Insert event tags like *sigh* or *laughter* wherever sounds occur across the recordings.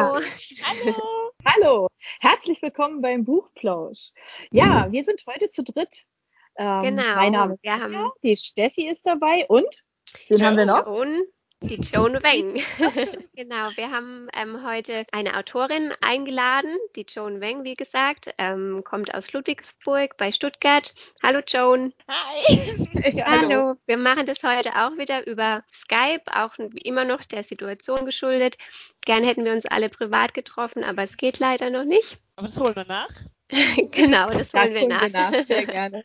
Ja. *laughs* Hallo. Hallo. Herzlich willkommen beim Buchplausch. Ja, wir sind heute zu dritt. Ähm, genau. Mein Name ist wir haben die Steffi ist dabei und wen haben wir noch? Joan die *laughs* Joan Weng. *laughs* genau, wir haben ähm, heute eine Autorin eingeladen, die Joan Weng, wie gesagt, ähm, kommt aus Ludwigsburg bei Stuttgart. Hallo Joan. Hi. *laughs* hallo. hallo. Wir machen das heute auch wieder über Skype, auch wie immer noch der Situation geschuldet. Gern hätten wir uns alle privat getroffen, aber es geht leider noch nicht. Aber das holen wir nach. genau, das, das holen wir nach. Wir nach. Sehr gerne.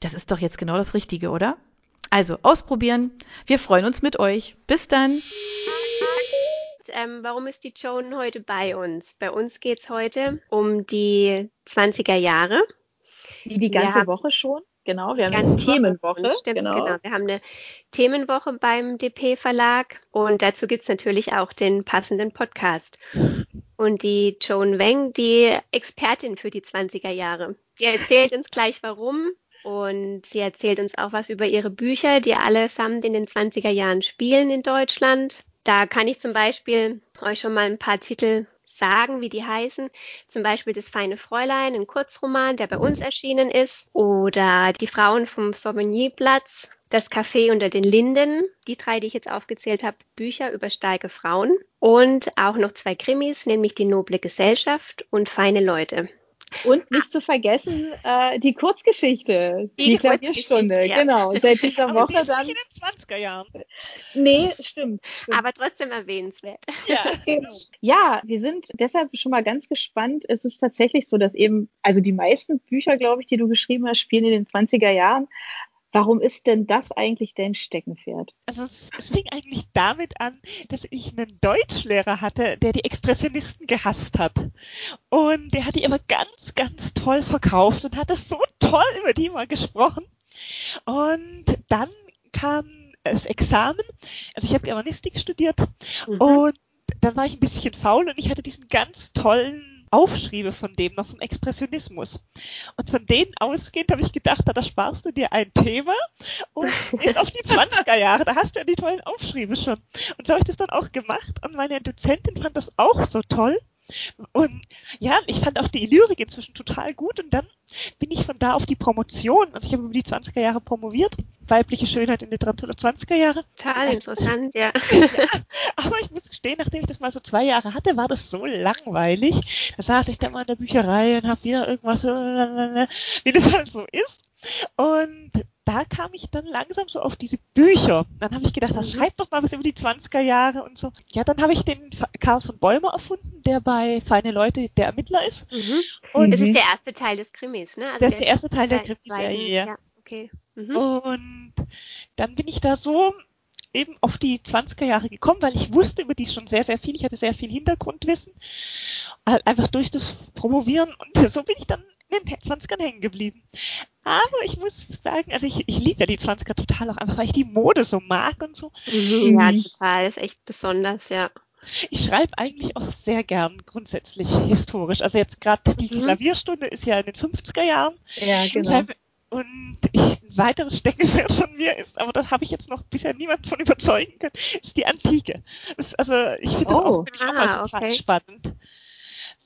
Das ist doch jetzt genau das Richtige, oder? Also ausprobieren. Wir freuen uns mit euch. Bis dann. Ähm, warum ist die Joan heute bei uns? Bei uns geht es heute um die 20er Jahre. Wie die ganze Woche schon? Genau, wir haben eine Themenwoche. Stimmt, genau. genau. Wir haben eine Themenwoche beim DP Verlag und dazu gibt es natürlich auch den passenden Podcast. Und die Joan Weng, die Expertin für die 20er Jahre. Die erzählt uns gleich warum und sie erzählt uns auch was über ihre Bücher, die allesamt in den 20er Jahren spielen in Deutschland. Da kann ich zum Beispiel euch schon mal ein paar Titel sagen, wie die heißen. Zum Beispiel Das feine Fräulein, ein Kurzroman, der bei uns erschienen ist. Oder Die Frauen vom Sauvignyplatz, Das Café unter den Linden. Die drei, die ich jetzt aufgezählt habe, Bücher über starke Frauen. Und auch noch zwei Krimis, nämlich Die noble Gesellschaft und Feine Leute. Und nicht zu vergessen, äh, die Kurzgeschichte, die, die Klavierstunde, ja. genau. Seit dieser Aber Woche die ist dann. Nicht in den 20er Jahren. Nee, stimmt, stimmt. Aber trotzdem erwähnenswert. Ja, *laughs* genau. ja, wir sind deshalb schon mal ganz gespannt. Es ist tatsächlich so, dass eben, also die meisten Bücher, glaube ich, die du geschrieben hast, spielen in den 20er Jahren. Warum ist denn das eigentlich dein Steckenpferd? Also es, es, fing eigentlich damit an, dass ich einen Deutschlehrer hatte, der die Expressionisten gehasst hat. Und der hat die immer ganz, ganz toll verkauft und hat das so toll über die mal gesprochen. Und dann kam das Examen. Also ich habe Germanistik studiert mhm. und dann war ich ein bisschen faul und ich hatte diesen ganz tollen Aufschriebe von dem noch vom Expressionismus. Und von denen ausgehend habe ich gedacht, da sparst du dir ein Thema und gehst auf die 20er Jahre, da hast du ja die tollen Aufschriebe schon. Und so habe ich das dann auch gemacht und meine Dozentin fand das auch so toll. Und ja, ich fand auch die Lyrik inzwischen total gut und dann bin ich von da auf die Promotion, also ich habe über die 20er Jahre promoviert, weibliche Schönheit in Literatur der 20er Jahre. Total interessant, ja. *laughs* ja. Aber ich muss gestehen, nachdem ich das mal so zwei Jahre hatte, war das so langweilig. Da saß ich dann mal in der Bücherei und habe wieder irgendwas, *laughs* wie das halt so ist. Und da kam ich dann langsam so auf diese Bücher. Dann habe ich gedacht, das mhm. schreibt doch mal was über die 20er Jahre und so. Ja, dann habe ich den Karl von Bäumer erfunden, der bei Feine Leute der Ermittler ist. Mhm. Und das ist der erste Teil des Krimis, ne? Also das ist der erste Teil der, der Krimis, ja, ja. ja okay. Mhm. Und dann bin ich da so eben auf die 20er Jahre gekommen, weil ich wusste über die schon sehr, sehr viel. Ich hatte sehr viel Hintergrundwissen. Halt einfach durch das Promovieren. Und *laughs* so bin ich dann in den 20ern hängen geblieben. Aber ich muss sagen, also ich, ich liebe ja die 20er total auch einfach, weil ich die Mode so mag und so. Mhm, ja, total. Ist echt besonders, ja. Ich schreibe eigentlich auch sehr gern grundsätzlich historisch. Also jetzt gerade die mhm. Klavierstunde ist ja in den 50er Jahren. Ja, genau. Und ich, ein weiteres Steckenpferd von mir ist, aber da habe ich jetzt noch bisher niemanden von überzeugen können, ist die Antike. Das, also ich finde das oh, auch, find ich ah, auch mal ah, total okay. spannend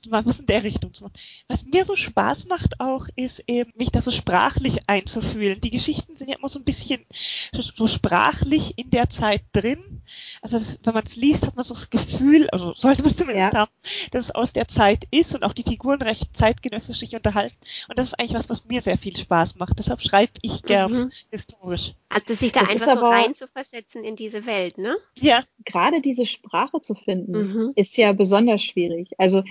mal was in der Richtung zu machen. Was mir so Spaß macht auch, ist eben, mich da so sprachlich einzufühlen. Die Geschichten sind ja immer so ein bisschen so sprachlich in der Zeit drin. Also das, wenn man es liest, hat man so das Gefühl, also sollte man zumindest ja. haben, dass es aus der Zeit ist und auch die Figuren recht zeitgenössisch sich unterhalten. Und das ist eigentlich was, was mir sehr viel Spaß macht. Deshalb schreibe ich gern mhm. historisch. Also sich da das einfach so reinzuversetzen in diese Welt, ne? Ja. Gerade diese Sprache zu finden, mhm. ist ja besonders schwierig. Also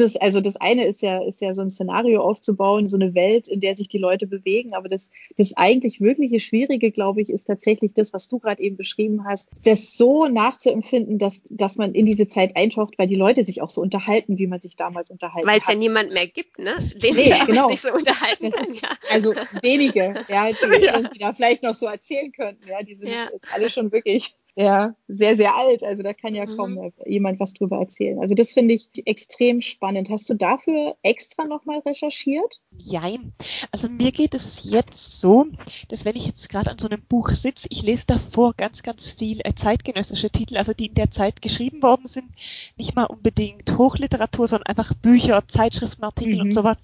dieses, also das eine ist ja, ist ja so ein Szenario aufzubauen, so eine Welt, in der sich die Leute bewegen. Aber das, das eigentlich wirkliche Schwierige, glaube ich, ist tatsächlich das, was du gerade eben beschrieben hast, das so nachzuempfinden, dass, dass man in diese Zeit eintaucht, weil die Leute sich auch so unterhalten, wie man sich damals unterhalten Weil es ja niemand mehr gibt, ne? Den nee, genau. sich so unterhalten kann, ist, ja. Also wenige, ja, die *laughs* ja. da vielleicht noch so erzählen könnten, ja, die sind ja. alle schon wirklich ja, sehr, sehr alt. Also da kann ja mhm. kaum jemand was drüber erzählen. Also das finde ich extrem spannend. Hast du dafür extra nochmal recherchiert? Jein. Also mir geht es jetzt so, dass wenn ich jetzt gerade an so einem Buch sitze, ich lese davor ganz, ganz viel äh, zeitgenössische Titel, also die in der Zeit geschrieben worden sind. Nicht mal unbedingt Hochliteratur, sondern einfach Bücher, Zeitschriften, Artikel mhm. und sowas,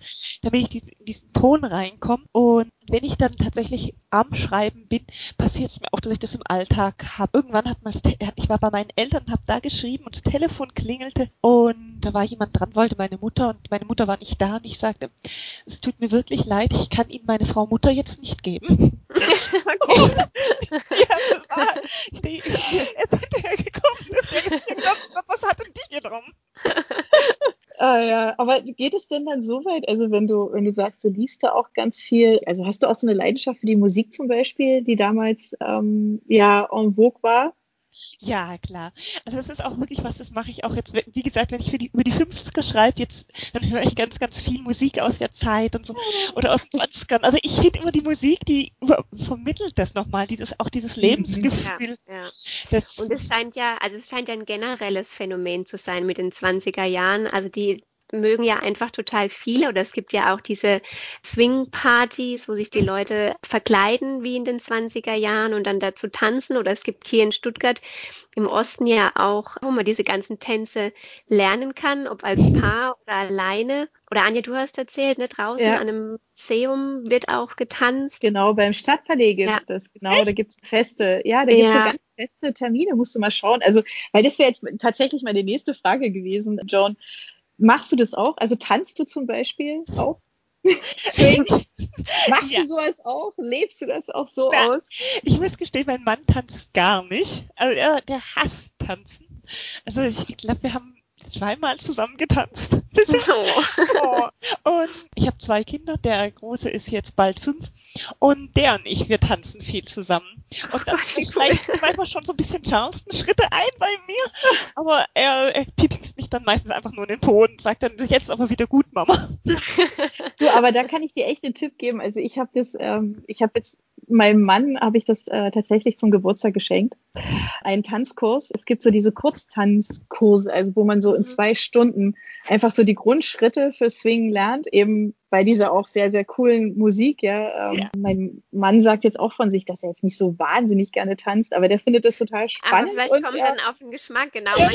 damit ich in diesen Ton reinkomme. Und wenn ich dann tatsächlich am Schreiben bin, passiert es mir auch, dass ich das im Alltag habe. Irgendwann hat man, ich war bei meinen Eltern, habe da geschrieben und das Telefon klingelte und da war jemand dran, wollte meine Mutter und meine Mutter war nicht da und ich sagte, es tut mir wirklich leid, ich kann Ihnen meine Frau Mutter jetzt nicht geben. *laughs* Okay. *laughs* ja, das war, ich, ich, ich bin jetzt hinterher gekommen, deswegen, was hat denn dich *laughs* drum? Ah, ja, aber geht es denn dann so weit, also wenn du, wenn du sagst, du liest da auch ganz viel, also hast du auch so eine Leidenschaft für die Musik zum Beispiel, die damals ähm, ja en vogue war? Ja, klar. Also das ist auch wirklich was, das mache ich auch jetzt, wie gesagt, wenn ich für die, über die 50er schreibe, jetzt, dann höre ich ganz, ganz viel Musik aus der Zeit und so, oder aus den 20ern. Also ich finde immer die Musik, die vermittelt das nochmal, dieses, auch dieses mhm. Lebensgefühl. Ja, ja. Das, und es scheint ja, also es scheint ja ein generelles Phänomen zu sein mit den 20er Jahren. Also die, mögen ja einfach total viele oder es gibt ja auch diese Swing-Partys, wo sich die Leute verkleiden wie in den 20er Jahren und dann dazu tanzen oder es gibt hier in Stuttgart im Osten ja auch, wo man diese ganzen Tänze lernen kann, ob als Paar oder alleine. Oder Anja, du hast erzählt, ne, draußen ja. an einem Museum wird auch getanzt. Genau, beim Stadtpalais gibt es ja. das, genau, da gibt es Feste. Ja, da gibt es ja. so ganz feste Termine, musst du mal schauen. Also, weil das wäre jetzt tatsächlich mal die nächste Frage gewesen, Joan. Machst du das auch? Also tanzt du zum Beispiel auch? *laughs* Machst ja. du sowas auch? Lebst du das auch so Na, aus? Ich muss gestehen, mein Mann tanzt gar nicht. Also er, der hasst tanzen. Also ich, glaube, wir haben zweimal zusammen getanzt. *laughs* Oh. oh. Und ich habe zwei Kinder. Der große ist jetzt bald fünf. Und der und ich, wir tanzen viel zusammen. Und dann vielleicht cool. manchmal schon so ein bisschen Charleston-Schritte ein bei mir. Aber er, er dann meistens einfach nur in den Po und sagt dann, jetzt aber wieder gut, Mama. *laughs* Du, aber da kann ich dir echt einen Tipp geben. Also ich habe das, ähm, ich habe jetzt meinem Mann habe ich das äh, tatsächlich zum Geburtstag geschenkt. Ein Tanzkurs. Es gibt so diese Kurztanzkurse, also wo man so in mhm. zwei Stunden einfach so die Grundschritte für Swing lernt, eben bei dieser auch sehr, sehr coolen Musik. Ja. Ähm, ja. Mein Mann sagt jetzt auch von sich, dass er jetzt nicht so wahnsinnig gerne tanzt, aber der findet das total spannend. Aber vielleicht kommen sie dann auf den Geschmack, genau. Ja,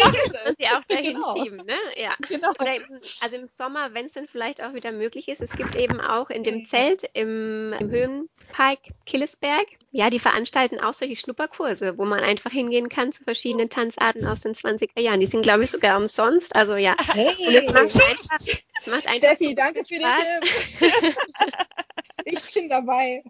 man sie auch dahin genau. schieben, ne? Ja. *laughs* Genau. Oder eben, also im Sommer, wenn es dann vielleicht auch wieder möglich ist, es gibt eben auch in dem Zelt im, im Höhenpark Killesberg, ja, die veranstalten auch solche Schnupperkurse, wo man einfach hingehen kann zu verschiedenen Tanzarten aus den 20er Jahren. Die sind, glaube ich, sogar umsonst. Also ja. Hey. Und es macht einfach, es macht einfach Steffi, so danke für den Tipp. *laughs* ich bin dabei.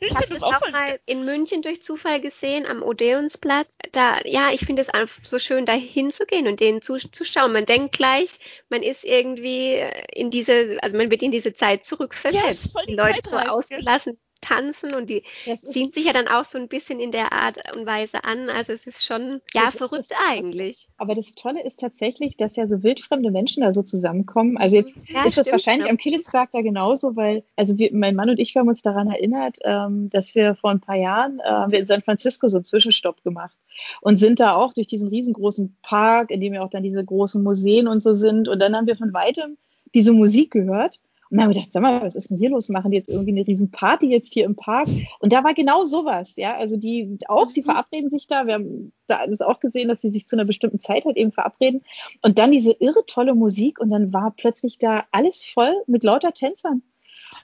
Ich habe das auch mal in München durch Zufall gesehen am Odeonsplatz. Da, ja, ich finde es einfach so schön, da hinzugehen und denen zuzuschauen. Man denkt gleich, man ist irgendwie in diese, also man wird in diese Zeit zurückversetzt. Yes, die, die Leute so ausgelassen tanzen und die ziehen sich ja dann auch so ein bisschen in der Art und Weise an. Also es ist schon, ja, verrückt eigentlich. Aber das Tolle ist tatsächlich, dass ja so wildfremde Menschen da so zusammenkommen. Also jetzt ja, ist das wahrscheinlich ja. am Killesberg da genauso, weil, also wir, mein Mann und ich haben uns daran erinnert, ähm, dass wir vor ein paar Jahren, äh, wir in San Francisco so einen Zwischenstopp gemacht und sind da auch durch diesen riesengroßen Park, in dem ja auch dann diese großen Museen und so sind. Und dann haben wir von weitem diese Musik gehört und dann haben wir gedacht, sag mal, was ist denn hier los? Machen die jetzt irgendwie eine riesen Party jetzt hier im Park? Und da war genau sowas, ja. Also die auch, die mhm. verabreden sich da. Wir haben da alles auch gesehen, dass sie sich zu einer bestimmten Zeit halt eben verabreden. Und dann diese irre tolle Musik und dann war plötzlich da alles voll mit lauter Tänzern.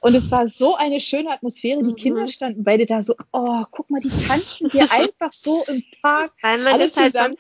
Und es war so eine schöne Atmosphäre. Die Mhm. Kinder standen beide da so, oh, guck mal, die tanzen hier *laughs* einfach so im Park. Weil man Alle das halt zusammen.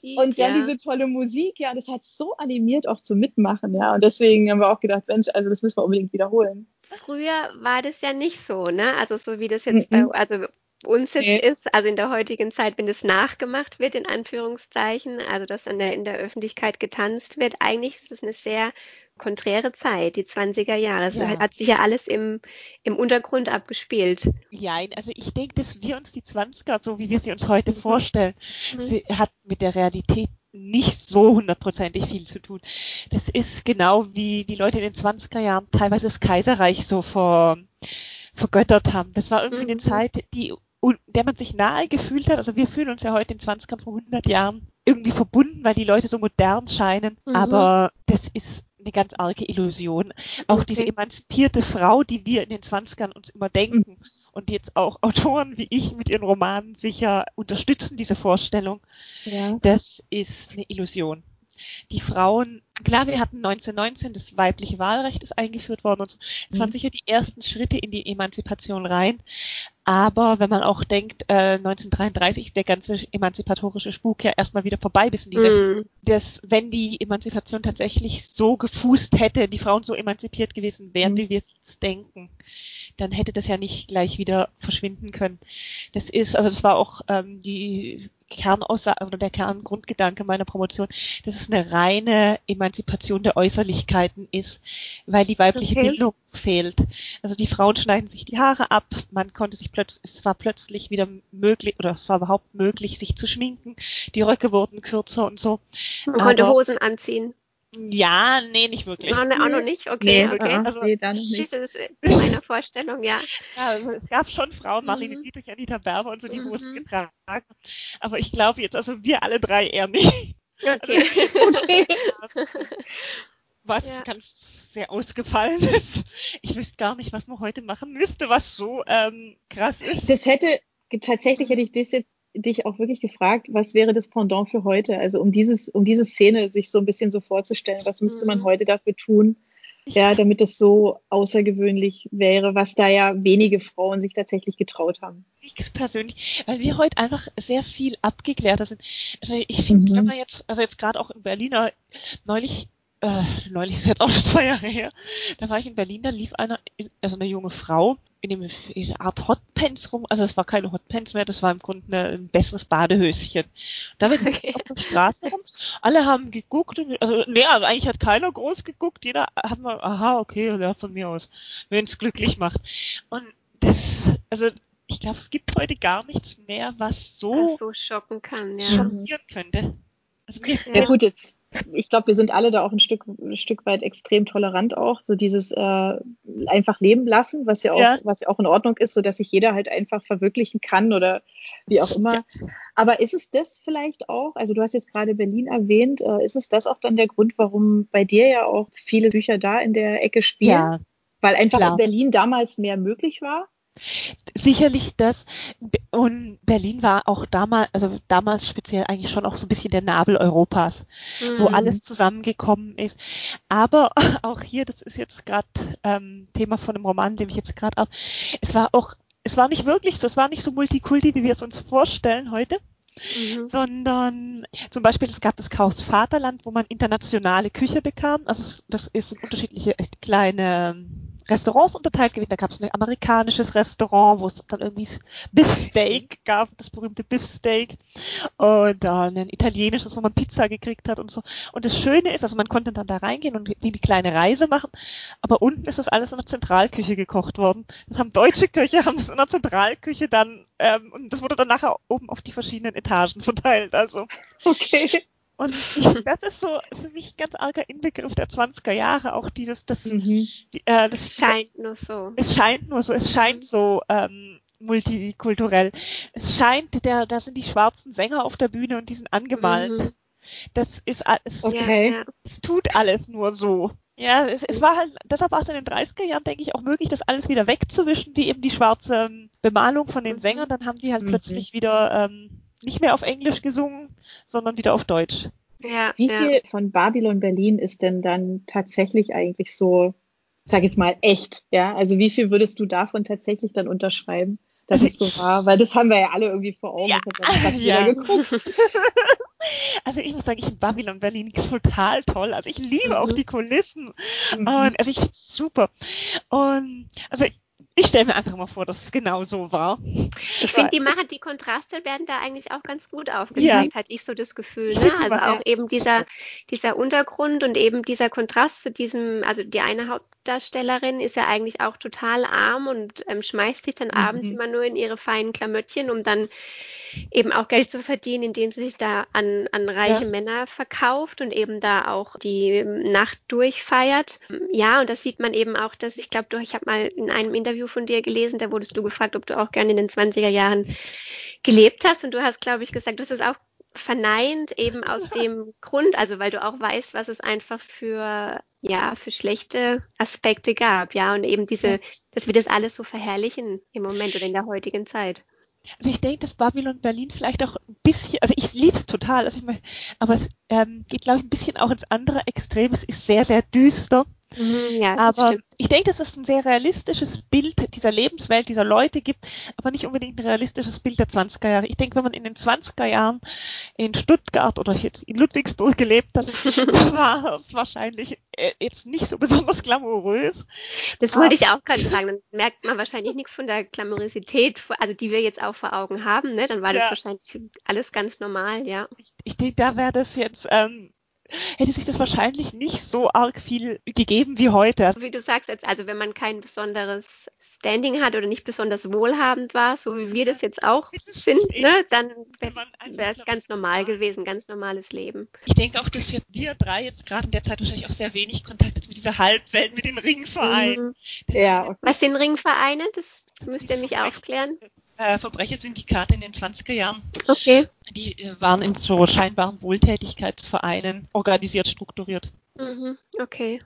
sieht. Und dann ja. diese tolle Musik, ja, das hat so animiert auch zum Mitmachen, ja. Und deswegen haben wir auch gedacht, Mensch, also das müssen wir unbedingt wiederholen. Früher war das ja nicht so, ne? Also so wie das jetzt Mhm. bei also uns jetzt ist, also in der heutigen Zeit, wenn das nachgemacht wird, in Anführungszeichen, also dass in der, in der Öffentlichkeit getanzt wird, eigentlich ist es eine sehr konträre Zeit, die 20er Jahre. Es Ja. hat sich ja alles im, im Untergrund abgespielt. Ja, also ich denke, dass wir uns die 20er, so wie wir sie uns heute Mhm. vorstellen, Mhm. sie hat mit der Realität nicht so hundertprozentig viel zu tun. Das ist genau wie die Leute in den 20er Jahren teilweise das Kaiserreich so ver, vergöttert haben. Das war irgendwie Mhm. eine Zeit, die un- der man sich nahe gefühlt hat. Also wir fühlen uns ja heute in 20ern vor 100 Jahren irgendwie verbunden, weil die Leute so modern scheinen. Mhm. Aber das ist eine ganz arge Illusion. Auch diese Okay. emanzipierte Frau, die wir in den 20ern uns immer denken und die jetzt auch Autoren wie ich mit ihren Romanen sicher unterstützen, diese Vorstellung, Ja. das ist eine Illusion. Die Frauen, klar, wir hatten 1919, das weibliche Wahlrecht ist eingeführt worden und so. es waren Mhm. sicher die ersten Schritte in die Emanzipation rein. Aber wenn man auch denkt, äh, 1933 ist der ganze emanzipatorische Spuk ja erstmal wieder vorbei bis in die 60er Mhm. dass wenn die Emanzipation tatsächlich so gefußt hätte, die Frauen so emanzipiert gewesen wären, Mhm. wie wir es denken, dann hätte das ja nicht gleich wieder verschwinden können. Das ist, also das war auch ähm, die Kernaussage oder der Kerngrundgedanke meiner Promotion, dass es eine reine Emanzipation der Äußerlichkeiten ist, weil die weibliche Okay. Bildung fehlt. Also die Frauen schneiden sich die Haare ab, man konnte sich plötzlich, es war plötzlich wieder möglich oder es war überhaupt möglich, sich zu schminken, die Röcke wurden kürzer und so. Man konnte Aber- Hosen anziehen. Ja, nee, nicht wirklich. Auch, auch noch nicht? Okay, Nee, okay. Also- nee, da noch nicht. Das ist in meiner Vorstellung, ja. Ja, also es gab schon Frauen, Marlene Mhm. Dietrich, Anita Berber und so, die Mhm. Hosen getragen. Aber ich glaube jetzt, also wir alle drei eher nicht. Okay. Okay. *laughs* Was Ja. ganz sehr ausgefallen ist. Ich wüsste gar nicht, was man heute machen müsste, was so ähm, krass ist. Das hätte, tatsächlich hätte ich das jetzt, dich auch wirklich gefragt, was wäre das Pendant für heute? Also um dieses, um diese Szene sich so ein bisschen so vorzustellen, was müsste man Mhm. heute dafür tun, ja, damit es so außergewöhnlich wäre, was da ja wenige Frauen sich tatsächlich getraut haben. Ich persönlich, weil wir heute einfach sehr viel abgeklärter sind. Also ich finde, Mhm. wenn man jetzt, also jetzt gerade auch in Berliner, neulich, äh, neulich ist jetzt auch schon zwei Jahre her, da war ich in Berlin, da lief einer, in, also eine junge Frau in dem in einer Art Hotpants rum, also es war keine Hotpants mehr, das war im Grunde eine, ein besseres Badehöschen. Da lief Okay. auf der Straße rum, alle haben geguckt, und, also nee, eigentlich hat keiner groß geguckt, jeder hat mal, aha, okay, ja, von mir aus, wenn es glücklich macht. Und das, also ich glaube, es gibt heute gar nichts mehr, was so Was so schocken kann, ja. schockieren könnte. Also Ja, Ja. gut, jetzt, ich glaube, wir sind alle da auch ein Stück, ein Stück weit extrem tolerant auch. So dieses äh, einfach leben lassen, was ja auch, Ja. was ja auch in Ordnung ist, so dass sich jeder halt einfach verwirklichen kann oder wie auch immer. Aber ist es das vielleicht auch? Also du hast jetzt gerade Berlin erwähnt. Äh, ist es das auch dann der Grund, warum bei dir ja auch viele Bücher da in der Ecke spielen? ja, Weil einfach klar. in Berlin damals mehr möglich war? sicherlich das. Und Berlin war auch damals, also damals speziell eigentlich schon auch so ein bisschen der Nabel Europas. wo Mhm. alles zusammengekommen ist. Aber *laughs* auch hier, das ist jetzt gerade ähm, Thema von einem Roman, den ich jetzt gerade ab. Es war auch, es war nicht wirklich so, es war nicht so multikulti, wie wir es uns vorstellen heute, Mhm. sondern zum Beispiel es gab das Chaos Vaterland, wo man internationale Küche bekam. Also das ist unterschiedliche kleine Restaurants unterteilt gewesen. Da gab es ein amerikanisches Restaurant, wo es dann irgendwie Beefsteak gab, das berühmte Beefsteak. Und dann ein italienisches, wo man Pizza gekriegt hat und so. Und das Schöne ist, also man konnte dann da reingehen und wie eine kleine Reise machen. Aber unten ist das alles in der Zentralküche gekocht worden. Das haben deutsche Köche, haben das in der Zentralküche dann, ähm, und das wurde dann nachher oben auf die verschiedenen Etagen verteilt. Also Okay. Und ich, *laughs* das ist so für mich ein ganz arger Inbegriff der 20er Jahre, auch dieses, das, Mhm. die, äh, Es das scheint nur so. es scheint nur so, es scheint so ähm, multikulturell. Es scheint, der, da sind die schwarzen Sänger auf der Bühne und die sind angemalt. Mhm. Das ist es, Okay. Es tut alles nur so. Ja, es, es war halt, deshalb war es in den 30er Jahren, denke ich, auch möglich, das alles wieder wegzuwischen, wie eben die schwarze ähm, Bemalung von den Mhm. Sängern. Dann haben die halt Mhm. plötzlich wieder ähm, nicht mehr auf Englisch gesungen, sondern wieder auf Deutsch. Ja, Wie ja. viel von Babylon Berlin ist denn dann tatsächlich eigentlich so sag jetzt mal, echt, ja? Also wie viel würdest du davon tatsächlich dann unterschreiben? dass also es so war, weil das haben wir ja alle irgendwie vor Augen. Ja, das hat fast *laughs* ja. geguckt. *laughs* Also ich muss sagen, ich finde Babylon Berlin total toll. Also ich liebe mhm. auch die Kulissen. Mhm. Und also ich finde es super. Und also ich stelle mir einfach mal vor, dass es genau so war. Ich finde, die machen die Kontraste werden da eigentlich auch ganz gut aufgezeigt, ja. hatte ich so das Gefühl. Ne? Also auch eben dieser, dieser Untergrund und eben dieser Kontrast zu diesem, also die eine Hauptdarstellerin ist ja eigentlich auch total arm und ähm, schmeißt sich dann mhm. abends immer nur in ihre feinen Klamöttchen, um dann eben auch Geld zu verdienen, indem sie sich da an, an reiche ja. Männer verkauft und eben da auch die Nacht durchfeiert. Ja, und das sieht man eben auch, dass ich glaube, ich habe mal in einem Interview von dir gelesen, da wurdest du gefragt, ob du auch gerne in den 20er Jahren gelebt hast und du hast, glaube ich, gesagt, du hast es auch verneint eben aus dem Grund, also weil du auch weißt, was es einfach für ja für schlechte Aspekte gab, ja und eben diese, dass wir das alles so verherrlichen im Moment oder in der heutigen Zeit. Also ich denke, dass Babylon Berlin vielleicht auch ein bisschen, also ich liebe es total, also ich mein, aber es ähm, geht, glaube ich, ein bisschen auch ins andere Extrem. Es ist sehr, sehr düster. Mhm, ja, aber stimmt. ich denke, dass es ein sehr realistisches Bild dieser Lebenswelt, dieser Leute gibt, aber nicht unbedingt ein realistisches Bild der 20er Jahre. Ich denke, wenn man in den 20er Jahren in Stuttgart oder jetzt in Ludwigsburg gelebt hat, *laughs* war es wahrscheinlich äh, jetzt nicht so besonders glamourös. Das wollte ich auch gerade sagen. Dann merkt man wahrscheinlich nichts von der Glamourosität, also die wir jetzt auch vor Augen haben. Ne? Dann war das wahrscheinlich alles ganz normal, ja. Ich, ich denke, da wäre das jetzt ähm, hätte sich das wahrscheinlich nicht so arg viel gegeben wie heute. Wie du sagst jetzt, also wenn man kein besonderes Standing hat oder nicht besonders wohlhabend war, so wie wir das jetzt auch sind, ne, dann wäre es ganz normal gewesen, ganz normales Leben. Ich denke auch, dass wir drei jetzt gerade in der Zeit wahrscheinlich auch sehr wenig Kontakt mit dieser Halbwelt, mit den Ringvereinen. Mhm. Ja. Was sind Ringvereine? Das müsst ihr mich aufklären äh, Verbrechersyndikate in den 20er Jahren. Okay. Die äh, waren in so scheinbaren Wohltätigkeitsvereinen organisiert, strukturiert. Mhm. Okay.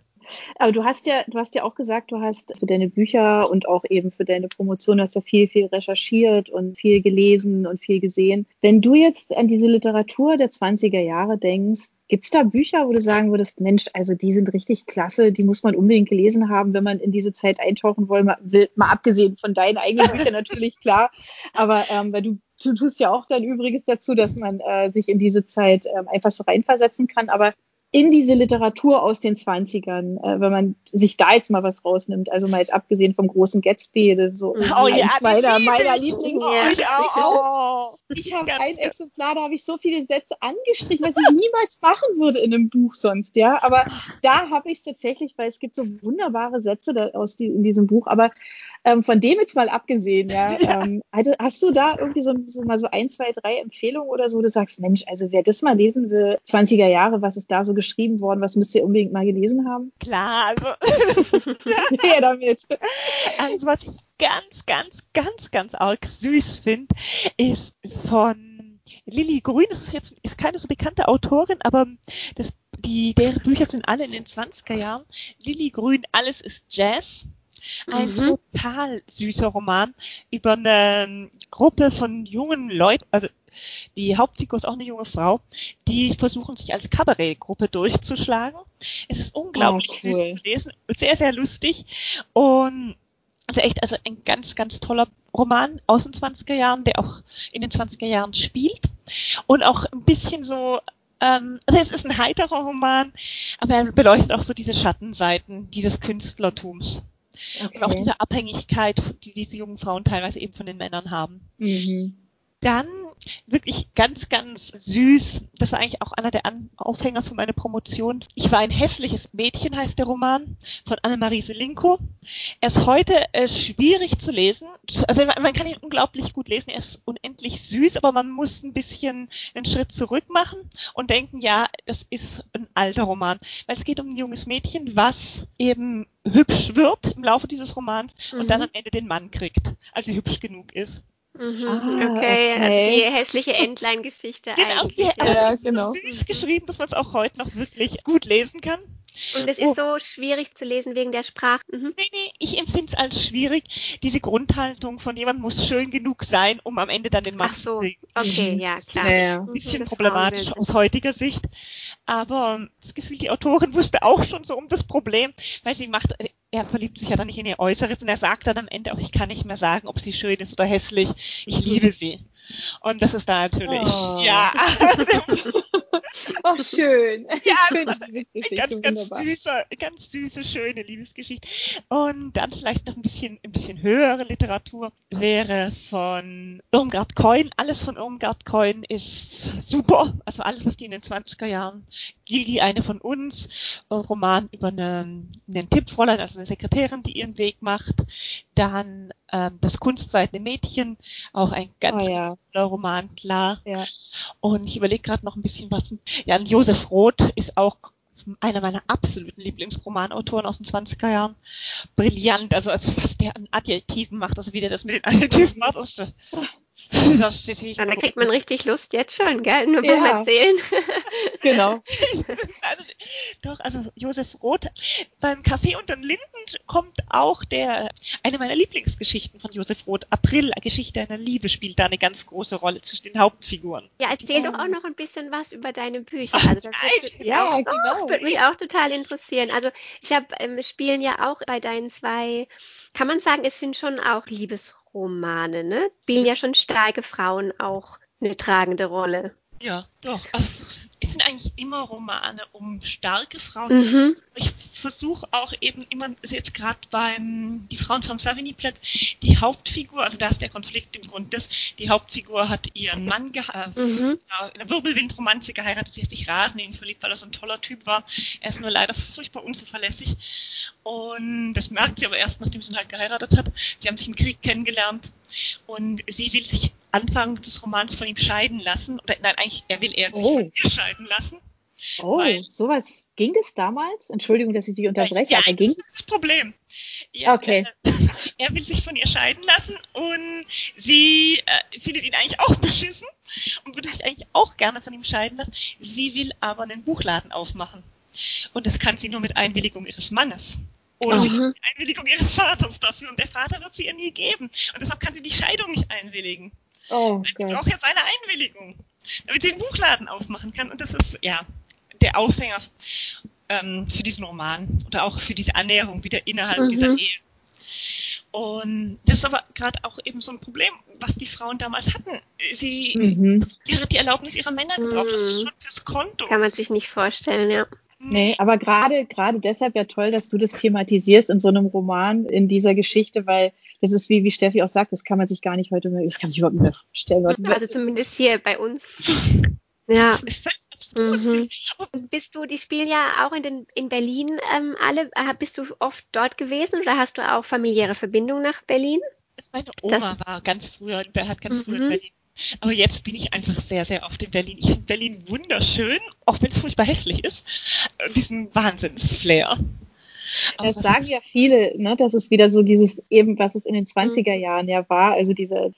Aber du hast ja, du hast ja auch gesagt, du hast für deine Bücher und auch eben für deine Promotion hast ja viel, viel recherchiert und viel gelesen und viel gesehen. Wenn du jetzt an diese Literatur der 20er Jahre denkst, Gibt es da Bücher, wo du sagen würdest, Mensch, also die sind richtig klasse, die muss man unbedingt gelesen haben, wenn man in diese Zeit eintauchen will, mal, will, mal abgesehen von deinen eigenen Büchern natürlich, klar. Aber ähm, weil du, du tust ja auch dein Übriges dazu, dass man äh, sich in diese Zeit ähm, einfach so reinversetzen kann. Aber in diese Literatur aus den 20ern, äh, wenn man sich da jetzt mal was rausnimmt, also mal jetzt abgesehen vom großen Gatsby, das so oh, ja, meiner, meiner Lieblingsbücher. Oh, ich, ich habe ein Exemplar, da habe ich so viele Sätze angestrichen, was ich niemals machen würde in einem Buch sonst, ja. Aber da habe ich es tatsächlich, weil es gibt so wunderbare Sätze da, aus die, in diesem Buch. Aber ähm, von dem jetzt mal abgesehen, ja, *laughs* ja. Ähm, hast du da irgendwie so, so mal so ein, zwei, drei Empfehlungen oder so, du sagst, Mensch, also wer das mal lesen will, 20er Jahre, was ist da so geschrieben worden? Was müsst ihr unbedingt mal gelesen haben? Klar, also. *laughs* *laughs* ja, damit. Also, was ich ganz, ganz, ganz, ganz arg süß finde, ist von Lilly Grün. Das ist jetzt ist keine so bekannte Autorin, aber das, die, deren Bücher sind alle in den 20er Jahren. Lilly Grün, alles ist Jazz. Ein mhm. total süßer Roman über eine Gruppe von jungen Leuten, also die Hauptfigur ist auch eine junge Frau, die versuchen sich als Kabarettgruppe durchzuschlagen. Es ist unglaublich oh, cool. süß zu lesen, sehr, sehr lustig und also echt, also ein ganz, ganz toller Roman aus den 20er Jahren, der auch in den 20er Jahren spielt und auch ein bisschen so ähm, also es ist ein heiterer Roman, aber er beleuchtet auch so diese Schattenseiten dieses Künstlertums. Okay. Und auch diese Abhängigkeit, die diese jungen Frauen teilweise eben von den Männern haben. Mhm. Dann wirklich ganz, ganz süß. Das war eigentlich auch einer der Aufhänger für meine Promotion. Ich war ein hässliches Mädchen, heißt der Roman, von Annemarie Selinko. Er ist heute äh, schwierig zu lesen. Also man kann ihn unglaublich gut lesen. Er ist unendlich süß, aber man muss ein bisschen einen Schritt zurück machen und denken, ja, das ist ein alter Roman. Weil es geht um ein junges Mädchen, was eben hübsch wird im Laufe dieses Romans mhm. und dann am Ende den Mann kriegt, als sie hübsch genug ist. Mhm, ah, okay. okay. also die hässliche Entlein-Geschichte *laughs* genau, eigentlich. Die, also ja, genau. süß geschrieben, dass man es auch heute noch wirklich gut lesen kann. Und es ist oh. so schwierig zu lesen wegen der Sprache. Mhm. Nee, nee, ich empfinde es als schwierig. Diese Grundhaltung von jemand muss schön genug sein, um am Ende dann den Mann Ach so, zu kriegen. okay, ja, klar. Ja, ein bisschen problematisch aus heutiger Sicht. Aber das Gefühl, die Autorin wusste auch schon so um das Problem, weil sie macht er verliebt sich ja dann nicht in ihr Äußeres und er sagt dann am Ende auch, ich kann nicht mehr sagen, ob sie schön ist oder hässlich, ich liebe *laughs* sie. Und das ist da natürlich, oh. ja. *laughs* oh, schön. *laughs* Ja, ganz, ganz süße, ganz süße, schöne Liebesgeschichte. Und dann vielleicht noch ein bisschen, ein bisschen höhere Literatur wäre von Irmgard Coin. Alles von Irmgard Coin ist super. Also alles, was die in den 20er Jahren, Gilgi, eine von uns, Roman über einen, einen Tippfräulein, also eine Sekretärin, die ihren Weg macht. Dann ähm, das kunstseidene Mädchen, auch ein ganz, oh, ja. toller Roman, klar. Ja. Und ich überlege gerade noch ein bisschen was. Ja, Josef Roth ist auch einer meiner absoluten Lieblingsromanautoren aus den 20er Jahren. Brillant, also als was der an Adjektiven macht, also wie der das mit den Adjektiven macht, das ist das ja, da kriegt man richtig Lust jetzt schon, gell? Nur beim ja. Erzählen. *laughs* genau. *laughs* Also, doch, also Josef Roth. Beim Café unter den Linden kommt auch der, eine meiner Lieblingsgeschichten von Josef Roth, April, Geschichte einer Liebe, spielt da eine ganz große Rolle zwischen den Hauptfiguren. Ja, erzähl ja. doch auch noch ein bisschen was über deine Bücher. Ach, also das würde, ja, auch, genau. würde mich auch total interessieren. Also ich habe, ähm, spielen ja auch bei deinen zwei kann man sagen, es sind schon auch Liebesromane, ne? Spielen ja schon starke Frauen auch eine tragende Rolle. Ja, doch. Also, es sind eigentlich immer Romane um starke Frauen. Mhm. Ich versuche auch eben immer, also jetzt gerade beim Die Frauen vom Savigny-Platz, die Hauptfigur, also da ist der Konflikt im Grund des, die Hauptfigur hat ihren Mann geheiratet, äh, mhm. in einer Wirbelwindromanze geheiratet, sie hat sich rasend in ihn verliebt, weil er so ein toller Typ war. Er ist nur leider furchtbar unzuverlässig. Und das merkt sie aber erst, nachdem sie ihn halt geheiratet hat. Sie haben sich im Krieg kennengelernt und sie will sich Anfang des Romans von ihm scheiden lassen. Oder nein, eigentlich, er will er sich oh. von ihr scheiden lassen. Oh, weil, sowas ging es damals? Entschuldigung, dass ich dich unterbreche, ja, aber ging das ist das Problem. Er, okay. Äh, *laughs* er will sich von ihr scheiden lassen und sie äh, findet ihn eigentlich auch *laughs* beschissen und würde sich eigentlich auch gerne von ihm scheiden lassen. Sie will aber einen Buchladen aufmachen. Und das kann sie nur mit Einwilligung ihres Mannes. Oder sie hat die Einwilligung ihres Vaters dafür und der Vater wird sie ihr nie geben. Und deshalb kann sie die Scheidung nicht einwilligen. Oh, sie braucht ja seine Einwilligung, damit sie den Buchladen aufmachen kann. Und das ist, ja, der Aufhänger ähm, für diesen Roman oder auch für diese Annäherung wieder innerhalb mhm. dieser Ehe. Und das ist aber gerade auch eben so ein Problem, was die Frauen damals hatten. Sie, mhm. die, die Erlaubnis ihrer Männer gebraucht, das ist mhm. schon fürs Konto. Kann man sich nicht vorstellen, ja. Nee, aber gerade gerade deshalb ja toll, dass du das thematisierst in so einem Roman, in dieser Geschichte, weil das ist wie, wie Steffi auch sagt, das kann man sich gar nicht heute mehr, das kann man sich überhaupt nicht mehr vorstellen. Also zumindest hier bei uns. *laughs* Ja. Mhm. Und bist du, die spielen ja auch in, den, in Berlin ähm, alle, äh, bist du oft dort gewesen oder hast du auch familiäre Verbindungen nach Berlin? Meine Oma das, war ganz früher, hat ganz früher in mhm. Berlin aber jetzt bin ich einfach sehr, sehr oft in Berlin. Ich finde Berlin wunderschön, auch wenn es furchtbar hässlich ist. Diesen Wahnsinnsflair. Das sagen ja viele, ne, dass es wieder so dieses eben, was es in den 20er mhm. Jahren ja war, also diese,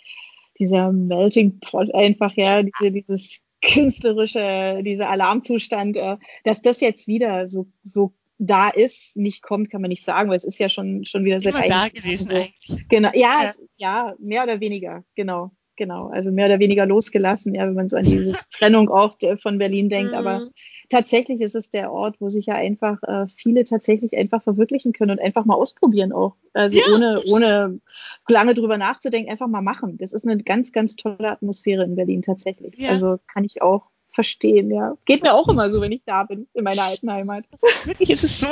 dieser Melting Pot einfach, ja, diese, dieses künstlerische, dieser Alarmzustand, äh, dass das jetzt wieder so, so da ist, nicht kommt, kann man nicht sagen, weil es ist ja schon, schon wieder seit Immer da gewesen so. eigentlich. Genau, ja, ja. ja, mehr oder weniger, genau genau, also mehr oder weniger losgelassen, ja, wenn man so an diese *laughs* Trennung auch von Berlin denkt. Mhm. Aber tatsächlich ist es der Ort, wo sich ja einfach äh, viele tatsächlich einfach verwirklichen können und einfach mal ausprobieren auch. Also ja. ohne, ohne lange drüber nachzudenken, einfach mal machen. Das ist eine ganz, ganz tolle Atmosphäre in Berlin tatsächlich. Ja. Also kann ich auch verstehen, ja. Geht mir auch immer so, wenn ich da bin, in meiner alten Heimat. Wirklich, es ist so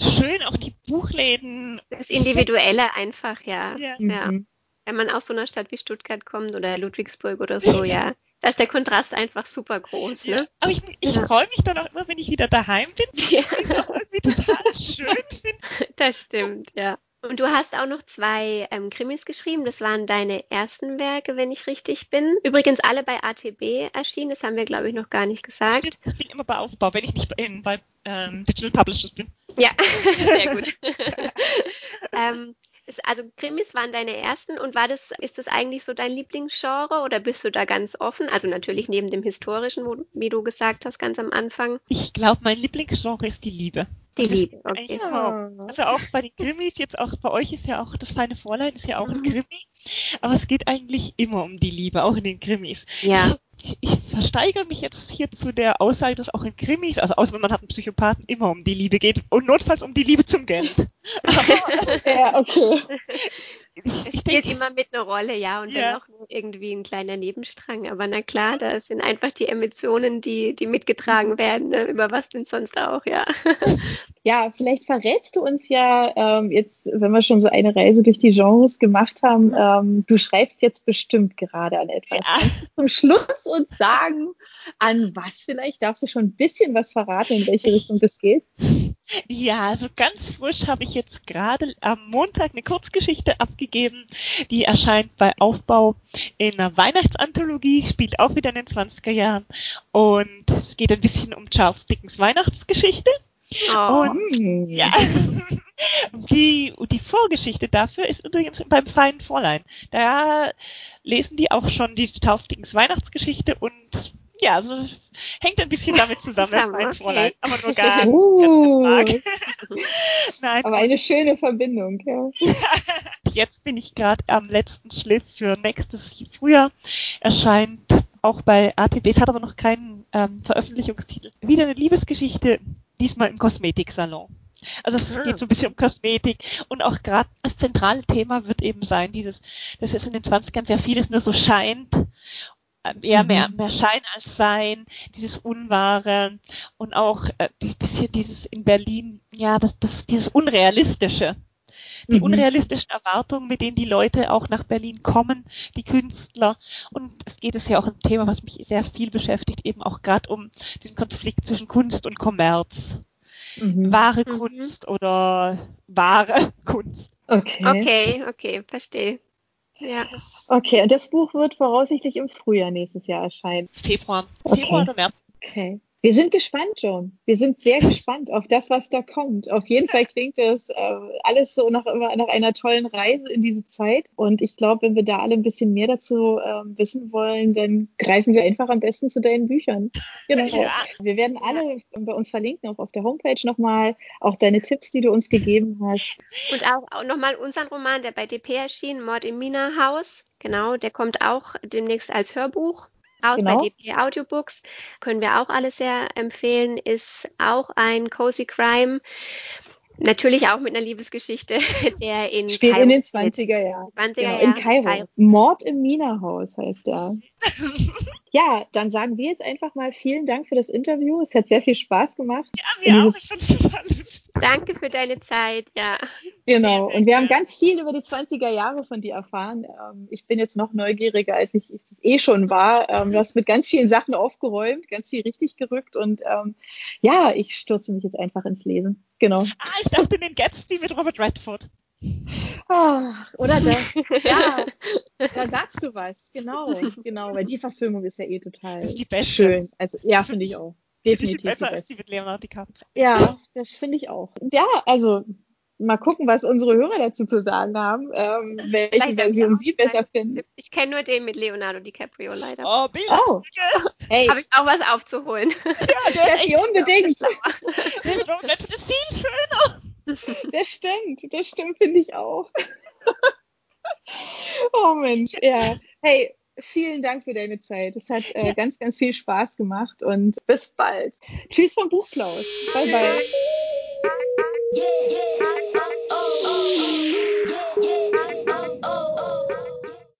schön, auch die Buchläden. Das Individuelle einfach, ja. ja. ja. Mhm wenn man aus so einer Stadt wie Stuttgart kommt oder Ludwigsburg oder so, ja. Da ist der Kontrast einfach super groß. Ne? Ja, aber ich, ich ja. freue mich dann auch immer, wenn ich wieder daheim bin, *laughs* ja. ich das irgendwie total schön finde. *laughs* Das stimmt, ja. Und du hast auch noch zwei ähm, Krimis geschrieben. Das waren deine ersten Werke, wenn ich richtig bin. Übrigens alle bei ATB erschienen. Das haben wir, glaube ich, noch gar nicht gesagt. Stimmt, ich bin immer bei Aufbau, wenn ich nicht bei, bei ähm, Digital Publishers bin. Ja, *laughs* sehr gut. ähm, also Krimis waren deine ersten und war das, ist das eigentlich so dein Lieblingsgenre oder bist du da ganz offen? Also natürlich neben dem historischen, wo, wie du gesagt hast, ganz am Anfang. Ich glaube, mein Lieblingsgenre ist die Liebe. Die Liebe, okay. Ja, also auch bei den Krimis, jetzt auch bei euch ist ja auch das feine Vorlein ist ja auch ein mhm. Krimi, aber es geht eigentlich immer um die Liebe, auch in den Krimis. Ja. Ich, ich versteigere mich jetzt hier zu der Aussage, dass auch in Krimis, also außer wenn man hat einen Psychopathen, immer um die Liebe geht und notfalls um die Liebe zum Geld. *laughs* ja, okay. *laughs* Es *laughs* spielt *laughs* immer mit einer Rolle, ja, und ja. dann auch irgendwie ein kleiner Nebenstrang. Aber na klar, da sind einfach die Emotionen, die, die mitgetragen werden, ne? über was denn sonst auch, ja. *laughs* Ja, vielleicht verrätst du uns ja ähm, jetzt, wenn wir schon so eine Reise durch die Genres gemacht haben, ähm, du schreibst jetzt bestimmt gerade an etwas. Ja. Zum Schluss uns sagen, an was vielleicht? Darfst du schon ein bisschen was verraten, in welche Richtung das geht? Ja, also ganz frisch habe ich jetzt gerade am Montag eine Kurzgeschichte abgegeben, die erscheint bei Aufbau in einer Weihnachtsanthologie, spielt auch wieder in den 20er Jahren und es geht ein bisschen um Charles Dickens Weihnachtsgeschichte. Oh. Und ja, *laughs* die, die Vorgeschichte dafür ist übrigens beim feinen Fräulein. Da lesen die auch schon die Charles Dickens Weihnachtsgeschichte und ja, also hängt ein bisschen damit zusammen, *laughs* zusammen mein. Fräulein, aber nur gar *laughs* uh. ganz *laughs* Nein. Aber eine schöne Verbindung, ja. Jetzt bin ich gerade am letzten Schliff für nächstes Frühjahr. Erscheint auch bei ATB, es hat aber noch keinen ähm, Veröffentlichungstitel. Wieder eine Liebesgeschichte, diesmal im Kosmetiksalon. Also es ah. geht so ein bisschen um Kosmetik und auch gerade das zentrale Thema wird eben sein, dieses, dass es in den 20ern sehr vieles nur so scheint eher mehr, mhm. mehr Schein als Sein, dieses Unwahre und auch äh, die, bisschen dieses in Berlin, ja, das, das, dieses Unrealistische. Die mhm. unrealistischen Erwartungen, mit denen die Leute auch nach Berlin kommen, die Künstler. Und es geht es ja auch ein Thema, was mich sehr viel beschäftigt, eben auch gerade um diesen Konflikt zwischen Kunst und Kommerz. Mhm. Wahre mhm. Kunst oder wahre *laughs* Kunst. Okay, okay, okay verstehe. Ja. Okay, und das Buch wird voraussichtlich im Frühjahr nächstes Jahr erscheinen. Februar. Okay. Februar oder März. Okay. Wir sind gespannt, John. Wir sind sehr gespannt auf das, was da kommt. Auf jeden Fall klingt das äh, alles so nach, nach einer tollen Reise in diese Zeit. Und ich glaube, wenn wir da alle ein bisschen mehr dazu äh, wissen wollen, dann greifen wir einfach am besten zu deinen Büchern. Genau. Ja. Wir werden alle bei uns verlinken, auch auf der Homepage nochmal, auch deine Tipps, die du uns gegeben hast. Und auch, auch nochmal unseren Roman, der bei DP erschien, Mord im Mina Haus. Genau, der kommt auch demnächst als Hörbuch aus genau. bei DP Audiobooks. Können wir auch alle sehr empfehlen. Ist auch ein Cozy Crime. Natürlich auch mit einer Liebesgeschichte, *laughs* der in Spielt Kairo in den 20er Jahren. 20er genau, Jahren in Kairo. Kairo. Mord im Mina-Haus heißt der. *laughs* ja, dann sagen wir jetzt einfach mal vielen Dank für das Interview. Es hat sehr viel Spaß gemacht. Ja, mir auch. Ich fand es total lustig. Danke für deine Zeit, ja. Genau. Und wir haben ganz viel über die 20er Jahre von dir erfahren. Ähm, ich bin jetzt noch neugieriger, als ich es eh schon war. Ähm, du hast mit ganz vielen Sachen aufgeräumt, ganz viel richtig gerückt und ähm, ja, ich stürze mich jetzt einfach ins Lesen. Genau. Ah, ich dachte in den Gatsby mit Robert Redford. Oh, oder das? ja, *laughs* da sagst du was. Genau, genau, weil die Verfilmung ist ja eh total das ist die beste. schön. Also ja, finde ich auch. Definitiv. Besser als die mit Leonardo DiCaprio. Ja, *laughs* das finde ich auch. Ja, also mal gucken, was unsere Hörer dazu zu sagen haben, ähm, welche Version sie besser finden. Ich kenne nur den mit Leonardo DiCaprio leider. Oh, Bill. Oh. Hey. Habe ich auch was aufzuholen. Ja, *laughs* Steffi, unbedingt. David Robinson ist viel schöner. Das stimmt, das stimmt, finde ich auch. *laughs* oh Mensch, ja. Hey, vielen Dank für deine Zeit. Es hat äh, ganz, ganz viel Spaß gemacht und bis bald. Tschüss vom Buchklaus. Bye, bye.